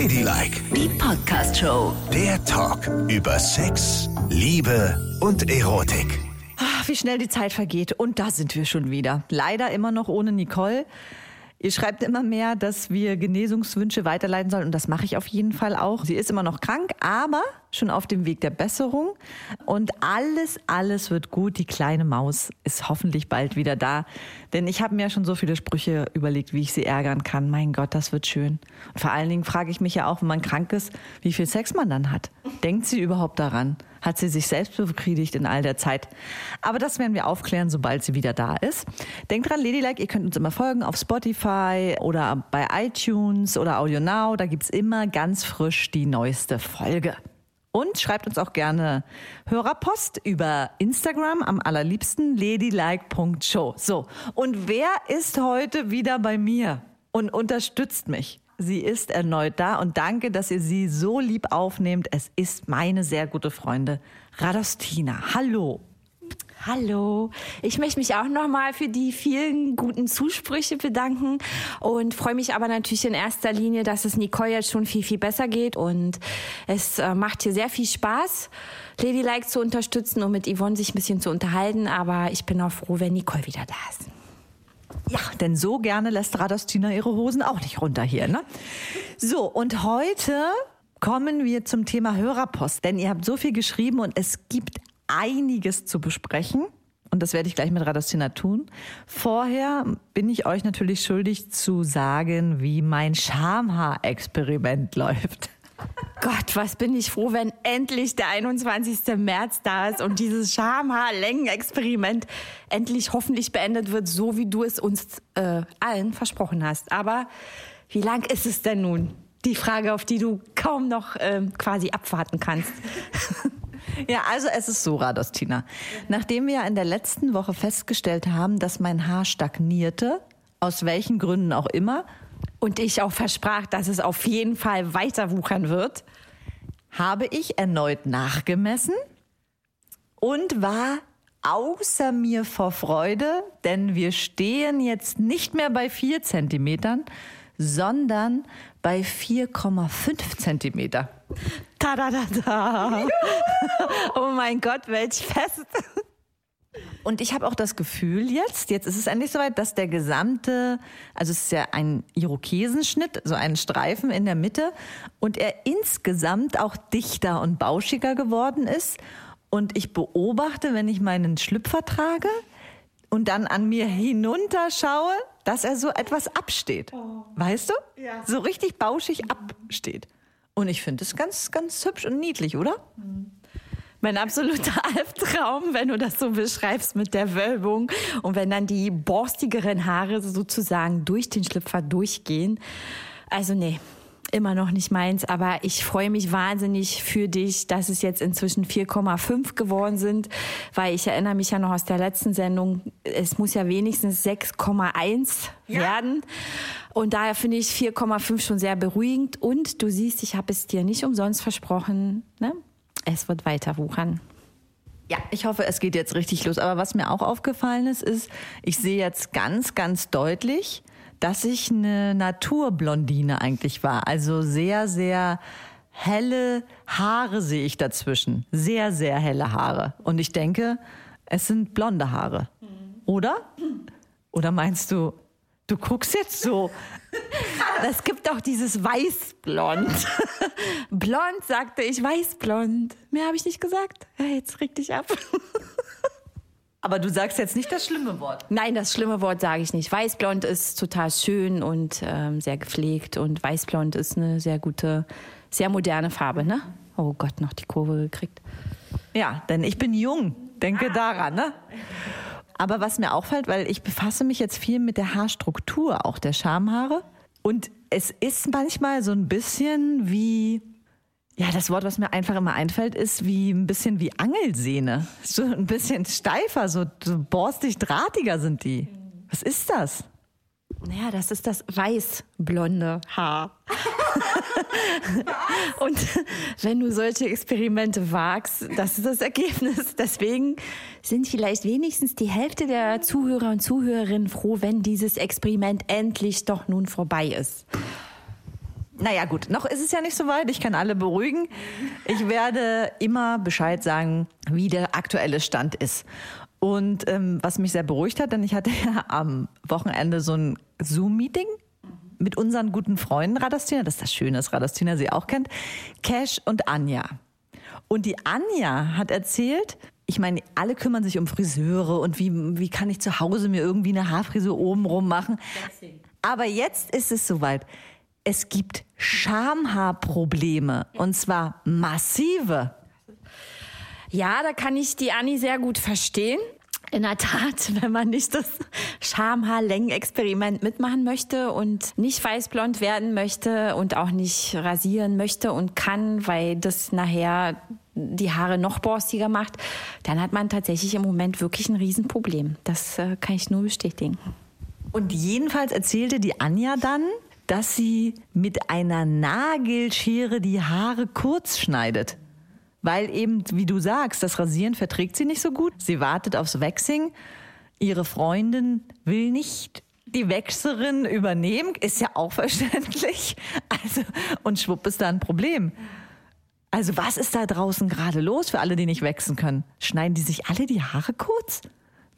Ladylike, Die Podcast-Show. der Talk über Sex, Liebe und Erotik. Ach, wie schnell die Zeit vergeht. Und da sind wir schon wieder. Leider immer noch ohne Nicole. Ihr schreibt immer mehr, dass wir Genesungswünsche weiterleiten sollen. Und das mache ich auf jeden Fall auch. Sie ist immer noch krank, aber schon auf dem Weg der Besserung. Und alles, alles wird gut. Die kleine Maus ist hoffentlich bald wieder da. Denn ich habe mir ja schon so viele Sprüche überlegt, wie ich sie ärgern kann. Mein Gott, das wird schön. Und vor allen Dingen frage ich mich ja auch, wenn man krank ist, wie viel Sex man dann hat. Denkt sie überhaupt daran? Hat sie sich selbst befriedigt in all der Zeit? Aber das werden wir aufklären, sobald sie wieder da ist. Denkt dran, Ladylike, ihr könnt uns immer folgen auf Spotify oder bei iTunes oder Audio Now. Da gibt's immer ganz frisch die neueste Folge. Und schreibt uns auch gerne Hörerpost über Instagram am allerliebsten ladylike.show. So, und wer ist heute wieder bei mir und unterstützt mich? Sie ist erneut da und danke, dass ihr sie so lieb aufnehmt. Es ist meine sehr gute Freundin Radostina. Hallo. Hallo, ich möchte mich auch nochmal für die vielen guten Zusprüche bedanken und freue mich aber natürlich in erster Linie, dass es Nicole jetzt schon viel, viel besser geht und es äh, macht hier sehr viel Spaß, Ladylike zu unterstützen und mit Yvonne sich ein bisschen zu unterhalten, aber ich bin auch froh, wenn Nicole wieder da ist. Ja, denn so gerne lässt Radostina ihre Hosen auch nicht runter hier, ne? So, und heute kommen wir zum Thema Hörerpost, denn ihr habt so viel geschrieben und es gibt einiges zu besprechen. Und das werde ich gleich mit Radostina tun. Vorher bin ich euch natürlich schuldig zu sagen, wie mein Schamhaar-Experiment läuft. Gott, was bin ich froh, wenn endlich der 21. März da ist und dieses Schamhaar-Längen-Experiment endlich hoffentlich beendet wird, so wie du es uns äh, allen versprochen hast. Aber wie lang ist es denn nun? Die Frage, auf die du kaum noch ähm, quasi abwarten kannst. Ja, also es ist so, Radostina. Nachdem wir ja in der letzten Woche festgestellt haben, dass mein Haar stagnierte, aus welchen Gründen auch immer, Und ich auch versprach, dass es auf jeden Fall weiter wuchern wird. habe ich erneut nachgemessen und war außer mir vor Freude, denn wir stehen jetzt nicht mehr bei vier Zentimetern, sondern bei 4,5 Zentimeter. Ta da da da. oh mein Gott, welch Fest. Und ich habe auch das Gefühl jetzt, jetzt ist es endlich soweit, dass der gesamte, also es ist ja ein Irokesenschnitt, so ein Streifen in der Mitte und er insgesamt auch dichter und bauschiger geworden ist. Und ich beobachte, wenn ich meinen Schlüpfer trage und dann an mir hinunterschaue, dass er so etwas absteht. Weißt du? Ja. So richtig bauschig absteht. Und ich finde es ganz, ganz hübsch und niedlich, oder? Mein absoluter Albtraum, wenn du das so beschreibst mit der Wölbung und wenn dann die borstigeren Haare sozusagen durch den Schlüpfer durchgehen. Also nee, immer noch nicht meins, aber ich freue mich wahnsinnig für dich, dass es jetzt inzwischen 4,5 geworden sind, weil ich erinnere mich ja noch aus der letzten Sendung, es muss ja wenigstens 6,1 werden. Und daher finde ich 4,5 schon sehr beruhigend. Und du siehst, ich habe es dir nicht umsonst versprochen, ne? es wird weiter wuchern. Ja, ich hoffe, es geht jetzt richtig los. Aber was mir auch aufgefallen ist, ist, ich sehe jetzt ganz, ganz deutlich, dass ich eine Naturblondine eigentlich war. Also sehr, sehr helle Haare sehe ich dazwischen. Sehr, sehr helle Haare. Und ich denke, es sind blonde Haare. Oder? Oder meinst du, du guckst jetzt so? Es gibt auch dieses Weißblond. Blond sagte ich, Weißblond. Mehr habe ich nicht gesagt. Ja, jetzt reg dich ab. Aber du sagst jetzt nicht das schlimme Wort. Nein, das schlimme Wort sage ich nicht. Weißblond ist total schön und ähm, sehr gepflegt und Weißblond ist eine sehr gute, sehr moderne Farbe, ne? Oh Gott, noch die Kurve gekriegt. Ja, denn ich bin jung. Denke daran, ne? Aber was mir auffällt, weil ich befasse mich jetzt viel mit der Haarstruktur auch der Schamhaare. Und es ist manchmal so ein bisschen wie, ja, das Wort, was mir einfach immer einfällt, ist wie ein bisschen wie Angelsehne. So ein bisschen steifer, so, so borstig drahtiger sind die. Was ist das? Naja, das ist das weißblonde Haar. Und wenn du solche Experimente wagst, das ist das Ergebnis. Deswegen sind vielleicht wenigstens die Hälfte der Zuhörer und Zuhörerinnen froh, wenn dieses Experiment endlich doch nun vorbei ist. Naja, gut, noch ist es ja nicht so weit. Ich kann alle beruhigen. Ich werde immer Bescheid sagen, wie der aktuelle Stand ist. Und ähm, was mich sehr beruhigt hat, denn ich hatte ja am Wochenende so ein Zoom-Meeting mit unseren guten Freunden Radastina, das ist das Schöne, dass Radastina sie auch kennt, Cash und Anja. Und die Anja hat erzählt, ich meine, alle kümmern sich um Friseure und wie, wie kann ich zu Hause mir irgendwie eine Haarfrisur obenrum machen. Aber jetzt ist es soweit. Es gibt Schamhaarprobleme und zwar massive. Ja, da kann ich die Anni sehr gut verstehen. In der Tat, wenn man nicht das Schamhaarlängenexperiment mitmachen möchte und nicht weißblond werden möchte und auch nicht rasieren möchte und kann, weil das nachher die Haare noch borstiger macht, dann hat man tatsächlich im Moment wirklich ein Riesenproblem. Das äh, kann ich nur bestätigen. Und jedenfalls erzählte die Anja dann, dass sie mit einer Nagelschere die Haare kurz schneidet. Weil eben, wie du sagst, das Rasieren verträgt sie nicht so gut. Sie wartet aufs Waxing. Ihre Freundin will nicht die Wechserin übernehmen. Ist ja auch verständlich. Also, und schwupp ist da ein Problem. Also, was ist da draußen gerade los für alle, die nicht wechseln können? Schneiden die sich alle die Haare kurz?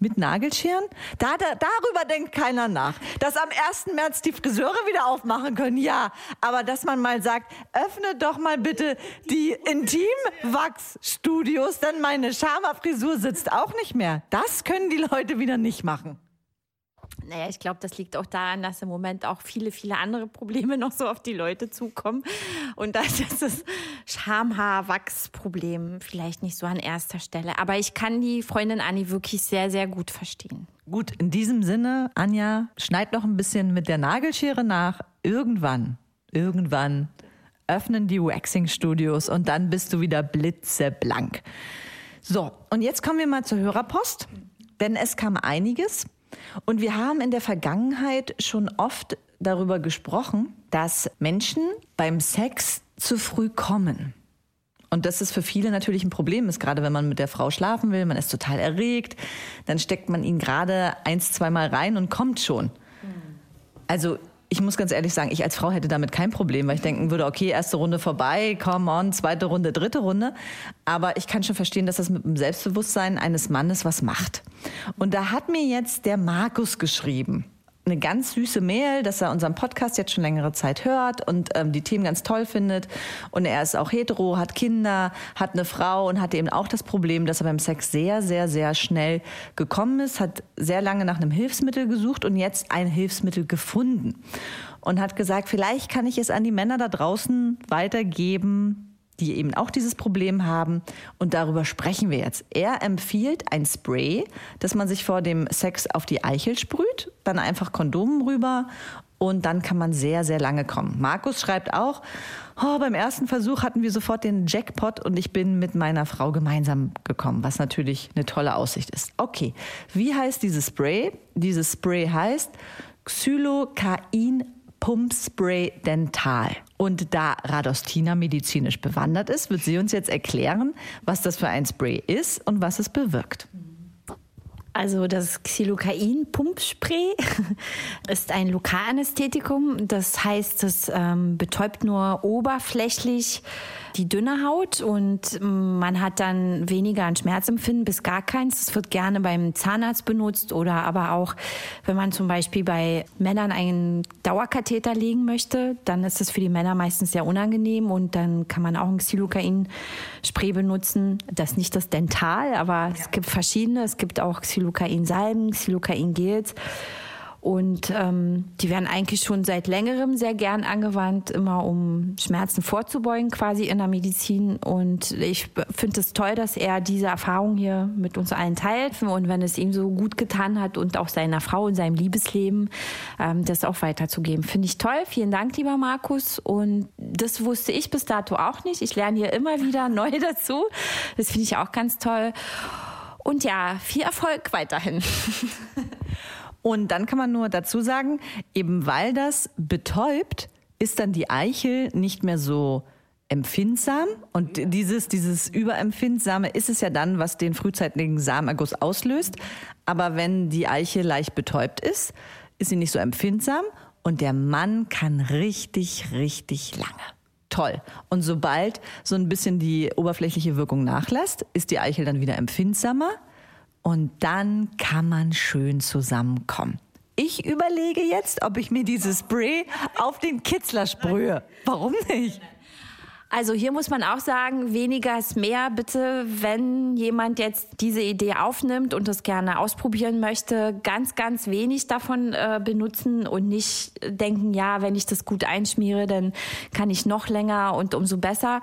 Mit Nagelscheren? Da, da, darüber denkt keiner nach. Dass am 1. März die Friseure wieder aufmachen können, ja. Aber dass man mal sagt, öffne doch mal bitte die Intimwachsstudios, denn meine Schama-Frisur sitzt auch nicht mehr. Das können die Leute wieder nicht machen. Naja, ich glaube, das liegt auch daran, dass im Moment auch viele, viele andere Probleme noch so auf die Leute zukommen. Und da ist das Schamhaarwachsproblem vielleicht nicht so an erster Stelle. Aber ich kann die Freundin Anni wirklich sehr, sehr gut verstehen. Gut, in diesem Sinne, Anja, schneid noch ein bisschen mit der Nagelschere nach. Irgendwann, irgendwann öffnen die Waxing-Studios und dann bist du wieder blitzeblank. So, und jetzt kommen wir mal zur Hörerpost, denn es kam einiges. Und wir haben in der Vergangenheit schon oft darüber gesprochen, dass Menschen beim Sex zu früh kommen. Und das ist für viele natürlich ein Problem ist, gerade wenn man mit der Frau schlafen will, man ist total erregt, dann steckt man ihn gerade eins, zweimal rein und kommt schon. Also ich muss ganz ehrlich sagen, ich als Frau hätte damit kein Problem, weil ich denken würde, okay, erste Runde vorbei, come on, zweite Runde, dritte Runde. Aber ich kann schon verstehen, dass das mit dem Selbstbewusstsein eines Mannes was macht. Und da hat mir jetzt der Markus geschrieben eine ganz süße Mail, dass er unseren Podcast jetzt schon längere Zeit hört und ähm, die Themen ganz toll findet. Und er ist auch hetero, hat Kinder, hat eine Frau und hatte eben auch das Problem, dass er beim Sex sehr, sehr, sehr schnell gekommen ist, hat sehr lange nach einem Hilfsmittel gesucht und jetzt ein Hilfsmittel gefunden. Und hat gesagt, vielleicht kann ich es an die Männer da draußen weitergeben, die eben auch dieses Problem haben. Und darüber sprechen wir jetzt. Er empfiehlt ein Spray, das man sich vor dem Sex auf die Eichel sprüht, dann einfach Kondomen rüber und dann kann man sehr, sehr lange kommen. Markus schreibt auch, oh, beim ersten Versuch hatten wir sofort den Jackpot und ich bin mit meiner Frau gemeinsam gekommen, was natürlich eine tolle Aussicht ist. Okay, wie heißt dieses Spray? Dieses Spray heißt Xylocain Pumpspray Dental. Und da Radostina medizinisch bewandert ist, wird sie uns jetzt erklären, was das für ein Spray ist und was es bewirkt. Also das Xylocain-Pumpspray ist ein Lokalanästhetikum. Das heißt, es ähm, betäubt nur oberflächlich die dünne Haut und man hat dann weniger an Schmerzempfinden bis gar keins. Das wird gerne beim Zahnarzt benutzt oder aber auch, wenn man zum Beispiel bei Männern einen Dauerkatheter legen möchte, dann ist das für die Männer meistens sehr unangenehm und dann kann man auch ein Xylocain-Spray benutzen. Das ist nicht das Dental, aber ja. es gibt verschiedene. Es gibt auch Xylocain-Salben, Xylocain-Gels. Und ähm, die werden eigentlich schon seit längerem sehr gern angewandt, immer um Schmerzen vorzubeugen, quasi in der Medizin. Und ich finde es toll, dass er diese Erfahrung hier mit uns allen teilt. Und wenn es ihm so gut getan hat und auch seiner Frau und seinem Liebesleben, ähm, das auch weiterzugeben. Finde ich toll. Vielen Dank, lieber Markus. Und das wusste ich bis dato auch nicht. Ich lerne hier immer wieder neu dazu. Das finde ich auch ganz toll. Und ja, viel Erfolg weiterhin. Und dann kann man nur dazu sagen, eben weil das betäubt, ist dann die Eichel nicht mehr so empfindsam und dieses, dieses Überempfindsame ist es ja dann, was den frühzeitigen Samenerguss auslöst. Aber wenn die Eichel leicht betäubt ist, ist sie nicht so empfindsam und der Mann kann richtig, richtig lange. Toll. Und sobald so ein bisschen die oberflächliche Wirkung nachlässt, ist die Eichel dann wieder empfindsamer und dann kann man schön zusammenkommen. Ich überlege jetzt, ob ich mir dieses Spray auf den Kitzler sprühe. Warum nicht? Also hier muss man auch sagen, weniger ist mehr. Bitte, wenn jemand jetzt diese Idee aufnimmt und das gerne ausprobieren möchte, ganz, ganz wenig davon äh, benutzen und nicht denken, ja, wenn ich das gut einschmiere, dann kann ich noch länger und umso besser.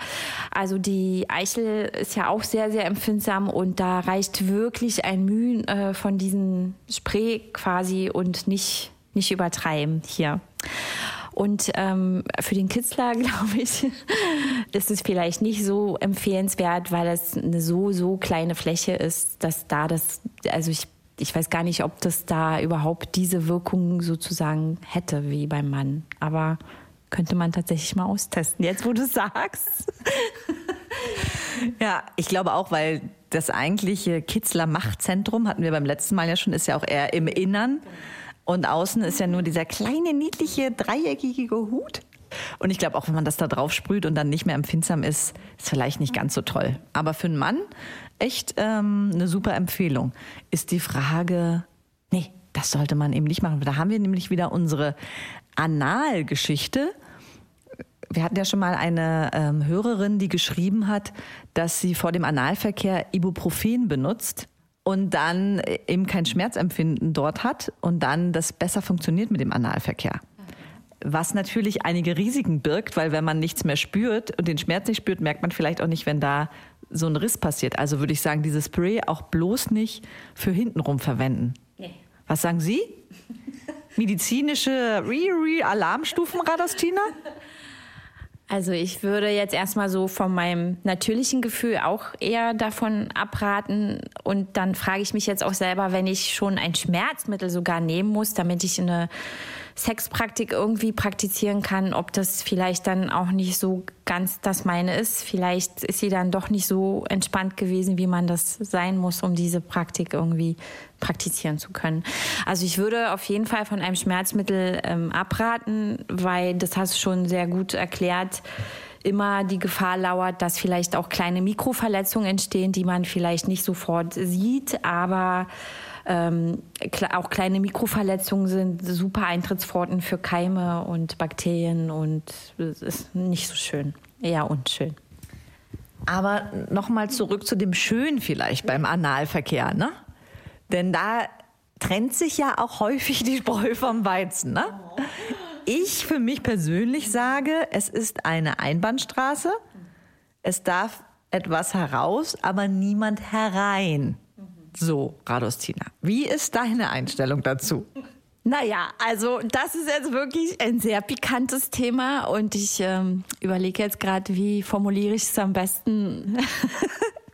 Also die Eichel ist ja auch sehr, sehr empfindsam und da reicht wirklich ein Mühen äh, von diesem Spray quasi und nicht, nicht übertreiben hier. Und ähm, für den Kitzler, glaube ich, ist es vielleicht nicht so empfehlenswert, weil es eine so, so kleine Fläche ist, dass da das, also ich, ich weiß gar nicht, ob das da überhaupt diese Wirkung sozusagen hätte wie beim Mann. Aber könnte man tatsächlich mal austesten, jetzt wo du sagst. ja, ich glaube auch, weil das eigentliche Kitzler Machtzentrum, hatten wir beim letzten Mal ja schon, ist ja auch eher im Innern. Und außen ist ja nur dieser kleine, niedliche, dreieckige Hut. Und ich glaube, auch wenn man das da drauf sprüht und dann nicht mehr empfindsam ist, ist vielleicht nicht ganz so toll. Aber für einen Mann echt ähm, eine super Empfehlung. Ist die Frage, nee, das sollte man eben nicht machen. Da haben wir nämlich wieder unsere Analgeschichte. Wir hatten ja schon mal eine ähm, Hörerin, die geschrieben hat, dass sie vor dem Analverkehr Ibuprofen benutzt und dann eben kein Schmerzempfinden dort hat und dann das besser funktioniert mit dem Analverkehr. Was natürlich einige Risiken birgt, weil wenn man nichts mehr spürt und den Schmerz nicht spürt, merkt man vielleicht auch nicht, wenn da so ein Riss passiert. Also würde ich sagen, dieses Spray auch bloß nicht für hintenrum verwenden. Nee. Was sagen Sie? Medizinische Re-Re-Alarmstufen, Radostina? Also ich würde jetzt erstmal so von meinem natürlichen Gefühl auch eher davon abraten. Und dann frage ich mich jetzt auch selber, wenn ich schon ein Schmerzmittel sogar nehmen muss, damit ich eine Sexpraktik irgendwie praktizieren kann, ob das vielleicht dann auch nicht so ganz das meine ist. Vielleicht ist sie dann doch nicht so entspannt gewesen, wie man das sein muss, um diese Praktik irgendwie praktizieren zu können. Also ich würde auf jeden Fall von einem Schmerzmittel ähm, abraten, weil das hast du schon sehr gut erklärt immer die Gefahr lauert, dass vielleicht auch kleine Mikroverletzungen entstehen, die man vielleicht nicht sofort sieht, aber ähm, auch kleine Mikroverletzungen sind super Eintrittspforten für Keime und Bakterien und es ist nicht so schön, eher unschön. Aber nochmal zurück zu dem Schön vielleicht beim Analverkehr, ne? Denn da trennt sich ja auch häufig die Spreu vom Weizen, ne? Ich für mich persönlich sage, es ist eine Einbahnstraße. Es darf etwas heraus, aber niemand herein. So, Radostina, wie ist deine Einstellung dazu? Naja, also das ist jetzt wirklich ein sehr pikantes Thema und ich ähm, überlege jetzt gerade, wie formuliere ich es am besten,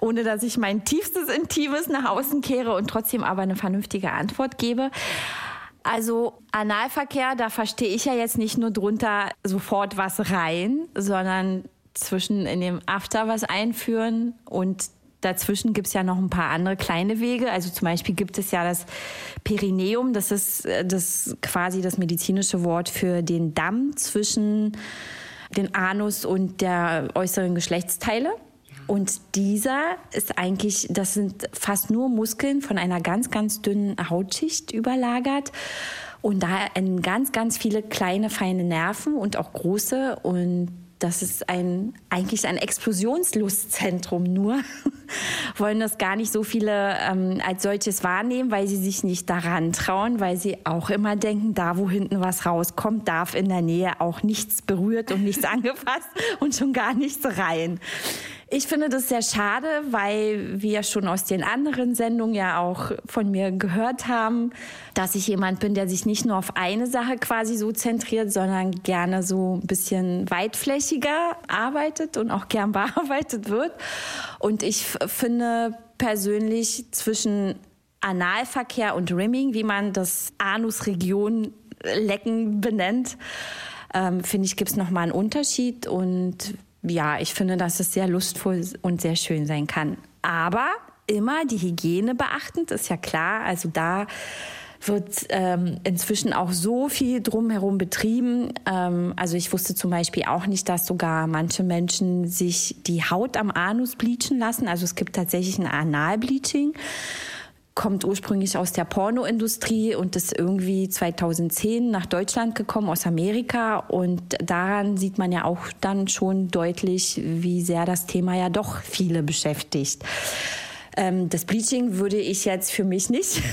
ohne dass ich mein tiefstes Intimes nach außen kehre und trotzdem aber eine vernünftige Antwort gebe. Also Analverkehr, da verstehe ich ja jetzt nicht nur drunter sofort was rein, sondern zwischen in dem After was einführen und Dazwischen gibt es ja noch ein paar andere kleine Wege. Also zum Beispiel gibt es ja das Perineum, das ist äh, das quasi das medizinische Wort für den Damm zwischen den Anus und der äußeren Geschlechtsteile. Und dieser ist eigentlich, das sind fast nur Muskeln von einer ganz, ganz dünnen Hautschicht überlagert. Und da ganz, ganz viele kleine, feine Nerven und auch große. Und das ist ein, eigentlich ein Explosionslustzentrum nur. Wollen das gar nicht so viele ähm, als solches wahrnehmen, weil sie sich nicht daran trauen, weil sie auch immer denken, da wo hinten was rauskommt, darf in der Nähe auch nichts berührt und nichts angefasst und schon gar nichts rein. Ich finde das sehr schade, weil wir schon aus den anderen Sendungen ja auch von mir gehört haben, dass ich jemand bin, der sich nicht nur auf eine Sache quasi so zentriert, sondern gerne so ein bisschen weitflächiger arbeitet und auch gern bearbeitet wird. Und ich finde persönlich zwischen Analverkehr und Rimming, wie man das Anusregion lecken benennt, ähm, finde ich, gibt es nochmal einen Unterschied und ja, ich finde, dass es sehr lustvoll und sehr schön sein kann. Aber immer die Hygiene beachtend, ist ja klar. Also da wird ähm, inzwischen auch so viel drumherum betrieben. Ähm, also ich wusste zum Beispiel auch nicht, dass sogar manche Menschen sich die Haut am Anus bleachen lassen. Also es gibt tatsächlich ein Analbleaching kommt ursprünglich aus der Pornoindustrie und ist irgendwie 2010 nach Deutschland gekommen aus Amerika. Und daran sieht man ja auch dann schon deutlich, wie sehr das Thema ja doch viele beschäftigt. Ähm, das Bleaching würde ich jetzt für mich nicht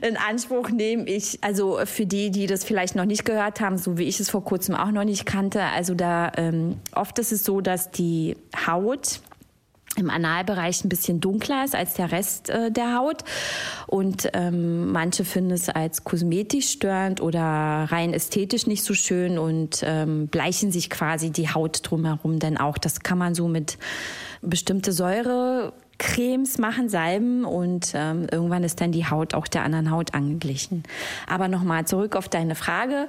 in Anspruch nehmen. Ich, also für die, die das vielleicht noch nicht gehört haben, so wie ich es vor kurzem auch noch nicht kannte, also da ähm, oft ist es so, dass die Haut im Analbereich ein bisschen dunkler ist als der Rest äh, der Haut. Und ähm, manche finden es als kosmetisch störend oder rein ästhetisch nicht so schön und ähm, bleichen sich quasi die Haut drumherum dann auch. Das kann man so mit bestimmte Säure Cremes machen, Salben und ähm, irgendwann ist dann die Haut auch der anderen Haut angeglichen. Aber nochmal zurück auf deine Frage.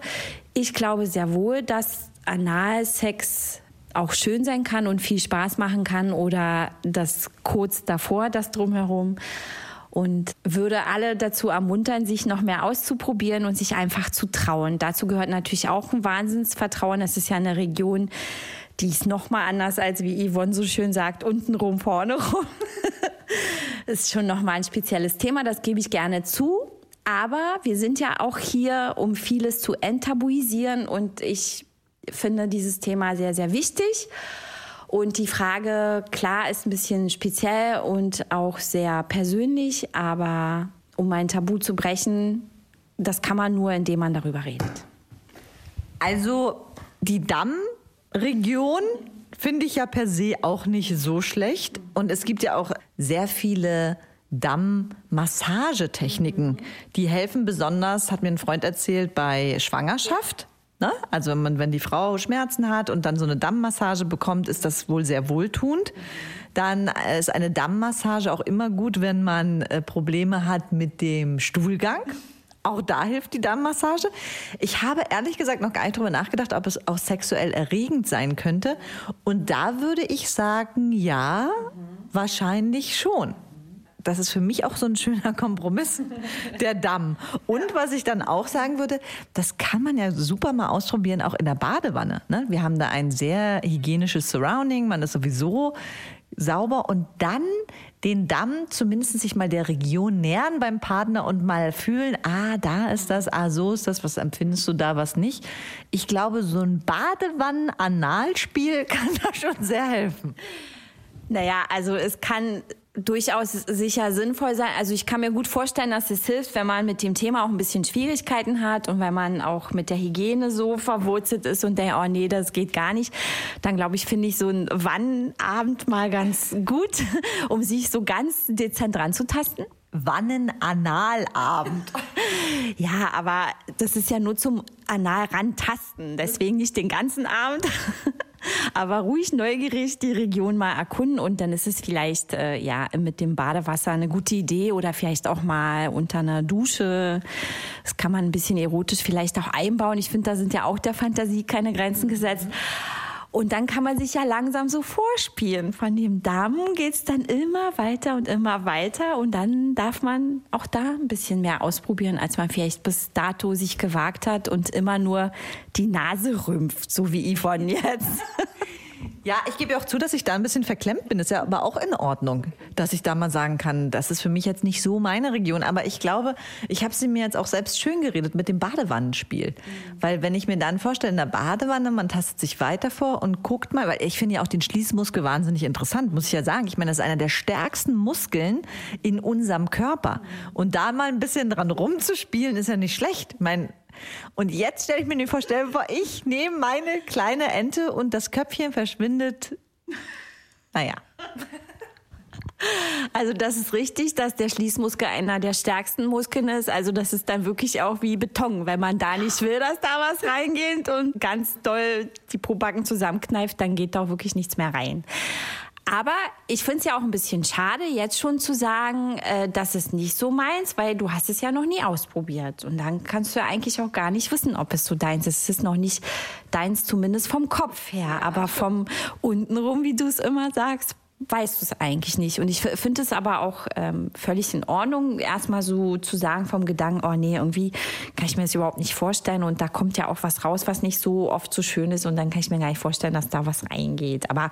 Ich glaube sehr wohl, dass Analsex auch schön sein kann und viel Spaß machen kann oder das kurz davor, das drumherum. Und würde alle dazu ermuntern, sich noch mehr auszuprobieren und sich einfach zu trauen. Dazu gehört natürlich auch ein Wahnsinnsvertrauen. Das ist ja eine Region, die ist noch mal anders als wie Yvonne so schön sagt, unten rum, vorne rum. ist schon noch mal ein spezielles Thema, das gebe ich gerne zu. Aber wir sind ja auch hier, um vieles zu enttabuisieren und ich finde dieses Thema sehr, sehr wichtig. Und die Frage, klar, ist ein bisschen speziell und auch sehr persönlich, aber um ein Tabu zu brechen, das kann man nur, indem man darüber redet. Also die Dammregion finde ich ja per se auch nicht so schlecht. Und es gibt ja auch sehr viele Dammmassagetechniken. Die helfen besonders, hat mir ein Freund erzählt, bei Schwangerschaft. Ne? Also wenn, man, wenn die Frau Schmerzen hat und dann so eine Dammmassage bekommt, ist das wohl sehr wohltuend. Dann ist eine Dammmassage auch immer gut, wenn man äh, Probleme hat mit dem Stuhlgang. Auch da hilft die Dammmassage. Ich habe ehrlich gesagt noch gar nicht drüber nachgedacht, ob es auch sexuell erregend sein könnte. Und da würde ich sagen, ja, wahrscheinlich schon das ist für mich auch so ein schöner Kompromiss, der Damm. Und was ich dann auch sagen würde, das kann man ja super mal ausprobieren, auch in der Badewanne. Ne? Wir haben da ein sehr hygienisches Surrounding, man ist sowieso sauber und dann den Damm zumindest sich mal der Region nähern beim Partner und mal fühlen, ah, da ist das, ah, so ist das, was empfindest du da, was nicht. Ich glaube, so ein Badewannen-Analspiel kann da schon sehr helfen. Naja, also es kann durchaus sicher sinnvoll sein. Also ich kann mir gut vorstellen, dass es hilft, wenn man mit dem Thema auch ein bisschen Schwierigkeiten hat und wenn man auch mit der Hygiene so verwurzelt ist und denkt, oh nee, das geht gar nicht, dann glaube ich, finde ich so ein Wannabend mal ganz gut, um sich so ganz dezent ranzutasten. Wannenanalabend. Ja, aber das ist ja nur zum Anal rantasten, deswegen nicht den ganzen Abend. Aber ruhig neugierig die Region mal erkunden und dann ist es vielleicht äh, ja mit dem Badewasser eine gute Idee oder vielleicht auch mal unter einer Dusche. Das kann man ein bisschen erotisch vielleicht auch einbauen. Ich finde, da sind ja auch der Fantasie keine Grenzen gesetzt. Und dann kann man sich ja langsam so vorspielen. Von dem Damm geht's dann immer weiter und immer weiter. Und dann darf man auch da ein bisschen mehr ausprobieren, als man vielleicht bis dato sich gewagt hat und immer nur die Nase rümpft, so wie Yvonne jetzt. Ja, ich gebe auch zu, dass ich da ein bisschen verklemmt bin. Ist ja aber auch in Ordnung, dass ich da mal sagen kann, das ist für mich jetzt nicht so meine Region. Aber ich glaube, ich habe sie mir jetzt auch selbst schön geredet mit dem Badewannenspiel. Mhm. Weil wenn ich mir dann vorstelle, in der Badewanne, man tastet sich weiter vor und guckt mal, weil ich finde ja auch den Schließmuskel wahnsinnig interessant, muss ich ja sagen. Ich meine, das ist einer der stärksten Muskeln in unserem Körper. Und da mal ein bisschen dran rumzuspielen, ist ja nicht schlecht. Ich meine, und jetzt stelle ich mir die Vorstellung vor, ich nehme meine kleine Ente und das Köpfchen verschwindet. Naja. Also das ist richtig, dass der Schließmuskel einer der stärksten Muskeln ist. Also das ist dann wirklich auch wie Beton. Wenn man da nicht will, dass da was reingeht und ganz doll die Probacken zusammenkneift, dann geht da auch wirklich nichts mehr rein. Aber ich finde es ja auch ein bisschen schade, jetzt schon zu sagen, äh, das ist nicht so meins, weil du hast es ja noch nie ausprobiert. Und dann kannst du ja eigentlich auch gar nicht wissen, ob es so deins ist. Es ist noch nicht deins, zumindest vom Kopf her. Aber vom untenrum, wie du es immer sagst, weißt du es eigentlich nicht. Und ich finde es aber auch ähm, völlig in Ordnung, erstmal so zu sagen vom Gedanken, oh nee, irgendwie kann ich mir das überhaupt nicht vorstellen. Und da kommt ja auch was raus, was nicht so oft so schön ist. Und dann kann ich mir gar nicht vorstellen, dass da was reingeht. Aber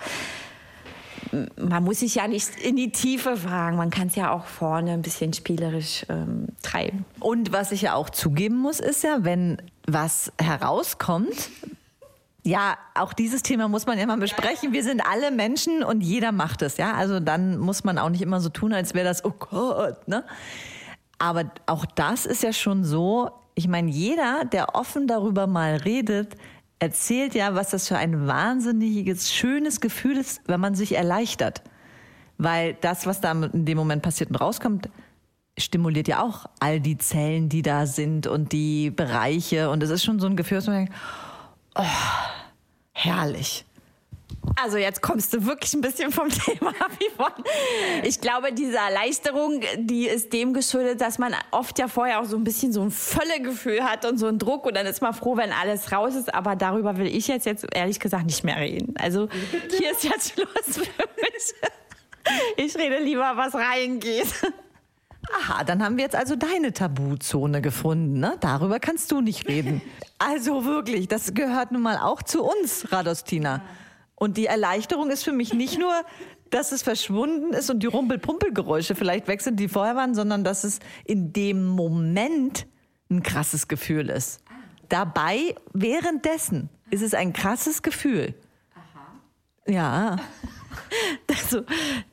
man muss sich ja nicht in die Tiefe fragen. Man kann es ja auch vorne ein bisschen spielerisch ähm, treiben. Und was ich ja auch zugeben muss, ist ja, wenn was herauskommt, ja, auch dieses Thema muss man immer besprechen. Wir sind alle Menschen und jeder macht es, ja. Also dann muss man auch nicht immer so tun, als wäre das, oh Gott, ne? Aber auch das ist ja schon so, ich meine, jeder, der offen darüber mal redet, erzählt ja, was das für ein wahnsinniges, schönes Gefühl ist, wenn man sich erleichtert. Weil das, was da in dem Moment passiert und rauskommt, stimuliert ja auch all die Zellen, die da sind und die Bereiche. Und es ist schon so ein Gefühl, dass man denkt, oh, herrlich. Also jetzt kommst du wirklich ein bisschen vom Thema ab, Ich glaube, diese Erleichterung, die ist dem geschuldet, dass man oft ja vorher auch so ein bisschen so ein Völlegefühl hat und so einen Druck und dann ist man froh, wenn alles raus ist. Aber darüber will ich jetzt, jetzt ehrlich gesagt nicht mehr reden. Also hier ist jetzt Schluss für mich. Ich rede lieber, was reingeht. Aha, dann haben wir jetzt also deine Tabuzone gefunden. Ne? Darüber kannst du nicht reden. Also wirklich, das gehört nun mal auch zu uns, Radostina. Und die Erleichterung ist für mich nicht nur, dass es verschwunden ist und die Rumpel-Pumpel-Geräusche vielleicht weg sind, die vorher waren, sondern dass es in dem Moment ein krasses Gefühl ist. Dabei, währenddessen, ist es ein krasses Gefühl. Aha. Ja. Also,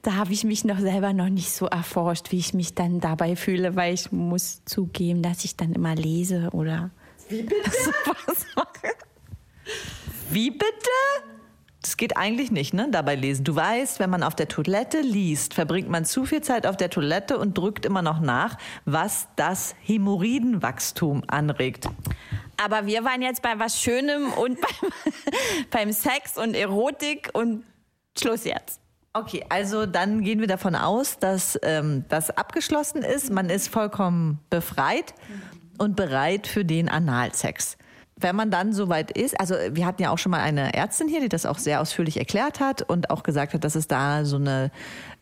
da habe ich mich noch selber noch nicht so erforscht, wie ich mich dann dabei fühle, weil ich muss zugeben, dass ich dann immer lese oder wie bitte? sowas mache. Wie bitte? Das geht eigentlich nicht, ne? Dabei lesen. Du weißt, wenn man auf der Toilette liest, verbringt man zu viel Zeit auf der Toilette und drückt immer noch nach, was das Hämorrhoidenwachstum anregt. Aber wir waren jetzt bei was Schönem und beim, beim Sex und Erotik und Schluss jetzt. Okay, also dann gehen wir davon aus, dass ähm, das abgeschlossen ist. Man ist vollkommen befreit und bereit für den Analsex. Wenn man dann soweit ist, also wir hatten ja auch schon mal eine Ärztin hier, die das auch sehr ausführlich erklärt hat und auch gesagt hat, dass es da so eine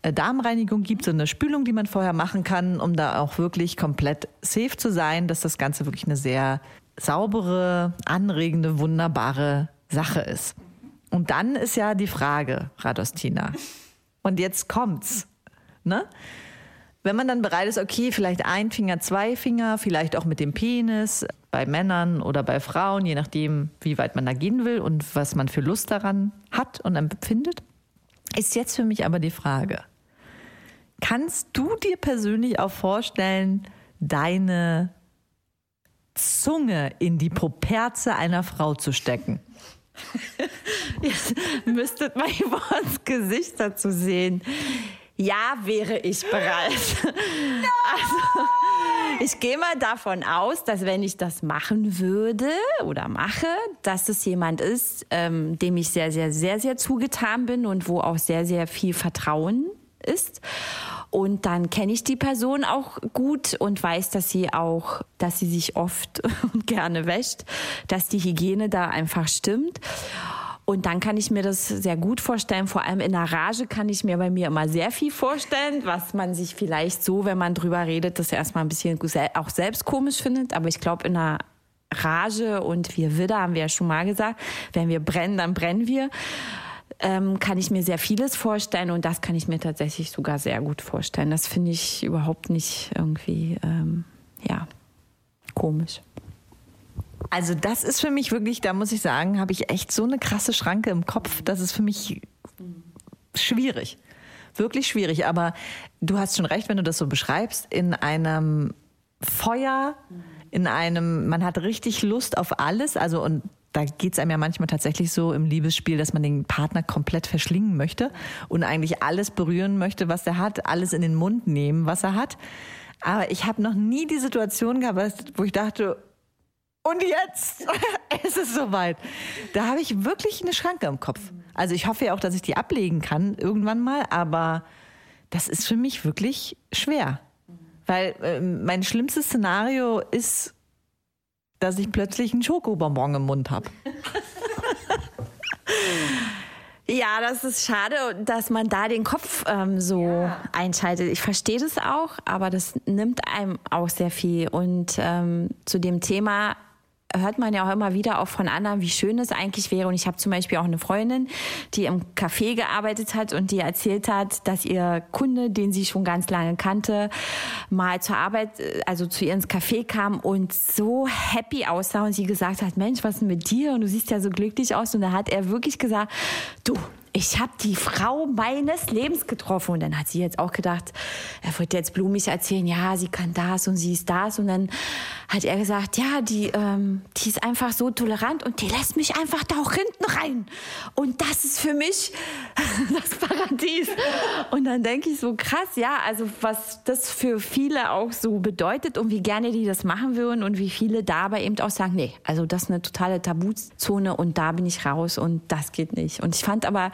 äh, Darmreinigung gibt, so eine Spülung, die man vorher machen kann, um da auch wirklich komplett safe zu sein, dass das Ganze wirklich eine sehr saubere, anregende, wunderbare Sache ist. Und dann ist ja die Frage, Radostina. Und jetzt kommt's. Ne? Wenn man dann bereit ist, okay, vielleicht ein Finger, zwei Finger, vielleicht auch mit dem Penis, bei Männern oder bei Frauen, je nachdem, wie weit man da gehen will und was man für Lust daran hat und empfindet, ist jetzt für mich aber die Frage, kannst du dir persönlich auch vorstellen, deine Zunge in die Poperze einer Frau zu stecken? Jetzt müsstet mal Yvonne's Gesicht dazu sehen. Ja, wäre ich bereit. No! Also, ich gehe mal davon aus, dass wenn ich das machen würde oder mache, dass es jemand ist, ähm, dem ich sehr, sehr, sehr, sehr zugetan bin und wo auch sehr, sehr viel Vertrauen ist. Und dann kenne ich die Person auch gut und weiß, dass sie auch, dass sie sich oft und gerne wäscht, dass die Hygiene da einfach stimmt. Und dann kann ich mir das sehr gut vorstellen. Vor allem in der Rage kann ich mir bei mir immer sehr viel vorstellen, was man sich vielleicht so, wenn man drüber redet, das erstmal ein bisschen auch selbst komisch findet. Aber ich glaube, in der Rage und wir Widder, haben wir ja schon mal gesagt, wenn wir brennen, dann brennen wir, ähm, kann ich mir sehr vieles vorstellen und das kann ich mir tatsächlich sogar sehr gut vorstellen. Das finde ich überhaupt nicht irgendwie, ähm, ja, komisch. Also das ist für mich wirklich, da muss ich sagen, habe ich echt so eine krasse Schranke im Kopf. Das ist für mich schwierig. Wirklich schwierig. Aber du hast schon recht, wenn du das so beschreibst, in einem Feuer, in einem, man hat richtig Lust auf alles. Also und da geht es einem ja manchmal tatsächlich so im Liebesspiel, dass man den Partner komplett verschlingen möchte und eigentlich alles berühren möchte, was er hat, alles in den Mund nehmen, was er hat. Aber ich habe noch nie die Situation gehabt, wo ich dachte, und jetzt ist es soweit. Da habe ich wirklich eine Schranke im Kopf. Also ich hoffe ja auch, dass ich die ablegen kann irgendwann mal, aber das ist für mich wirklich schwer. Weil äh, mein schlimmstes Szenario ist, dass ich plötzlich einen Schokobonbon im Mund habe. Ja, das ist schade, dass man da den Kopf ähm, so ja. einschaltet. Ich verstehe das auch, aber das nimmt einem auch sehr viel. Und ähm, zu dem Thema hört man ja auch immer wieder auch von anderen, wie schön es eigentlich wäre. Und ich habe zum Beispiel auch eine Freundin, die im Café gearbeitet hat und die erzählt hat, dass ihr Kunde, den sie schon ganz lange kannte, mal zur Arbeit, also zu ihr ins Café kam und so happy aussah und sie gesagt hat, Mensch, was ist denn mit dir? Und du siehst ja so glücklich aus. Und da hat er wirklich gesagt, du, ich habe die Frau meines Lebens getroffen. Und dann hat sie jetzt auch gedacht, er wollte jetzt blumig erzählen, ja, sie kann das und sie ist das. Und dann hat er gesagt, ja, die, ähm, die ist einfach so tolerant und die lässt mich einfach da auch hinten rein. Und das ist für mich das Paradies. Und dann denke ich so, krass, ja, also was das für viele auch so bedeutet und wie gerne die das machen würden und wie viele dabei eben auch sagen, nee, also das ist eine totale Tabuzone und da bin ich raus und das geht nicht. Und ich fand aber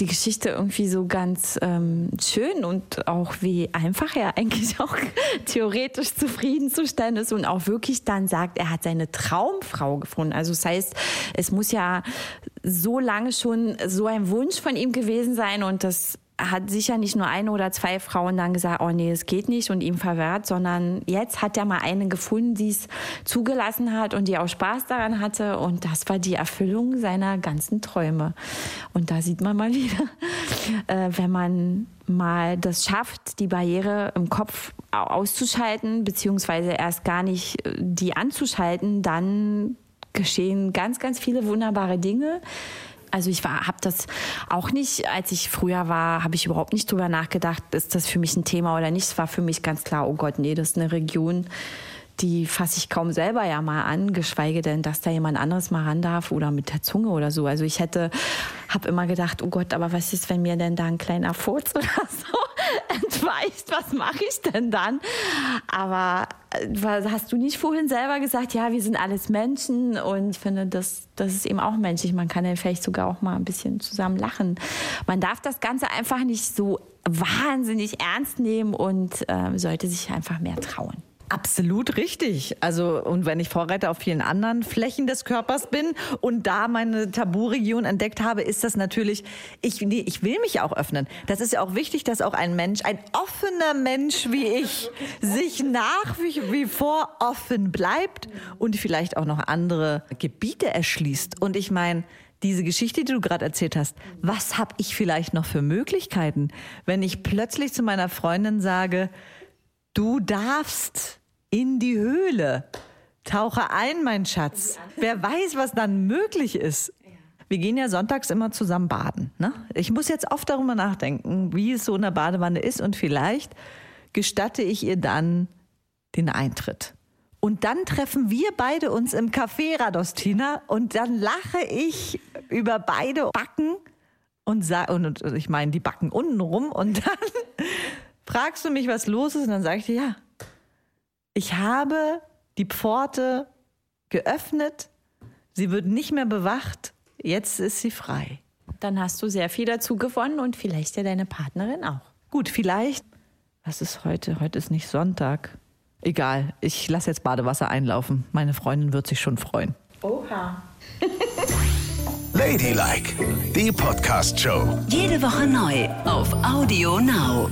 die Geschichte irgendwie so ganz ähm, schön und auch wie einfach er eigentlich auch theoretisch zufriedenzustellen ist und auch wirklich dann sagt, er hat seine Traumfrau gefunden. Also das heißt, es muss ja so lange schon so ein Wunsch von ihm gewesen sein und das hat sicher nicht nur eine oder zwei Frauen dann gesagt, oh nee, es geht nicht und ihm verwehrt, sondern jetzt hat er mal eine gefunden, die es zugelassen hat und die auch Spaß daran hatte und das war die Erfüllung seiner ganzen Träume. Und da sieht man mal wieder, äh, wenn man mal das schafft, die Barriere im Kopf auszuschalten, beziehungsweise erst gar nicht äh, die anzuschalten, dann geschehen ganz, ganz viele wunderbare Dinge also ich habe das auch nicht, als ich früher war, habe ich überhaupt nicht drüber nachgedacht, ist das für mich ein Thema oder nicht. Es war für mich ganz klar, oh Gott, nee, das ist eine Region, die fasse ich kaum selber ja mal an, geschweige denn, dass da jemand anderes mal ran darf oder mit der Zunge oder so. Also ich hätte, habe immer gedacht, oh Gott, aber was ist, wenn mir denn da ein kleiner Furz oder so entweicht? Was mache ich denn dann? Aber äh, hast du nicht vorhin selber gesagt, ja, wir sind alles Menschen und ich finde, das, das ist eben auch menschlich. Man kann ja vielleicht sogar auch mal ein bisschen zusammen lachen. Man darf das Ganze einfach nicht so wahnsinnig ernst nehmen und äh, sollte sich einfach mehr trauen. Absolut richtig. Also, und wenn ich Vorreiter auf vielen anderen Flächen des Körpers bin und da meine Taburegion entdeckt habe, ist das natürlich, ich, nee, ich will mich auch öffnen. Das ist ja auch wichtig, dass auch ein Mensch, ein offener Mensch wie ich, sich nach wie, vor offen bleibt und vielleicht auch noch andere Gebiete erschließt. Und ich meine, diese Geschichte, die du gerade erzählt hast, was habe ich vielleicht noch für Möglichkeiten, wenn ich plötzlich zu meiner Freundin sage, Du darfst in die Höhle. Tauche ein, mein Schatz. Wer weiß, was dann möglich ist. Wir gehen ja sonntags immer zusammen baden. Ne? Ich muss jetzt oft darüber nachdenken, wie es so in der Badewanne ist und vielleicht gestatte ich ihr dann den Eintritt. Und dann treffen wir beide uns im Café Radostina und dann lache ich über beide Backen und, und ich meine die Backen unten rum und dann fragst du mich, was los ist? Und dann sage ich dir, ja, ich habe die Pforte geöffnet, sie wird nicht mehr bewacht, jetzt ist sie frei. Dann hast du sehr viel dazu gewonnen und vielleicht ja deine Partnerin auch. Gut, vielleicht. Was ist heute? Heute ist nicht Sonntag. Egal, ich lasse jetzt Badewasser einlaufen. Meine Freundin wird sich schon freuen. Oha. Ladylike, die Podcast-Show. Jede Woche neu auf Audio Now.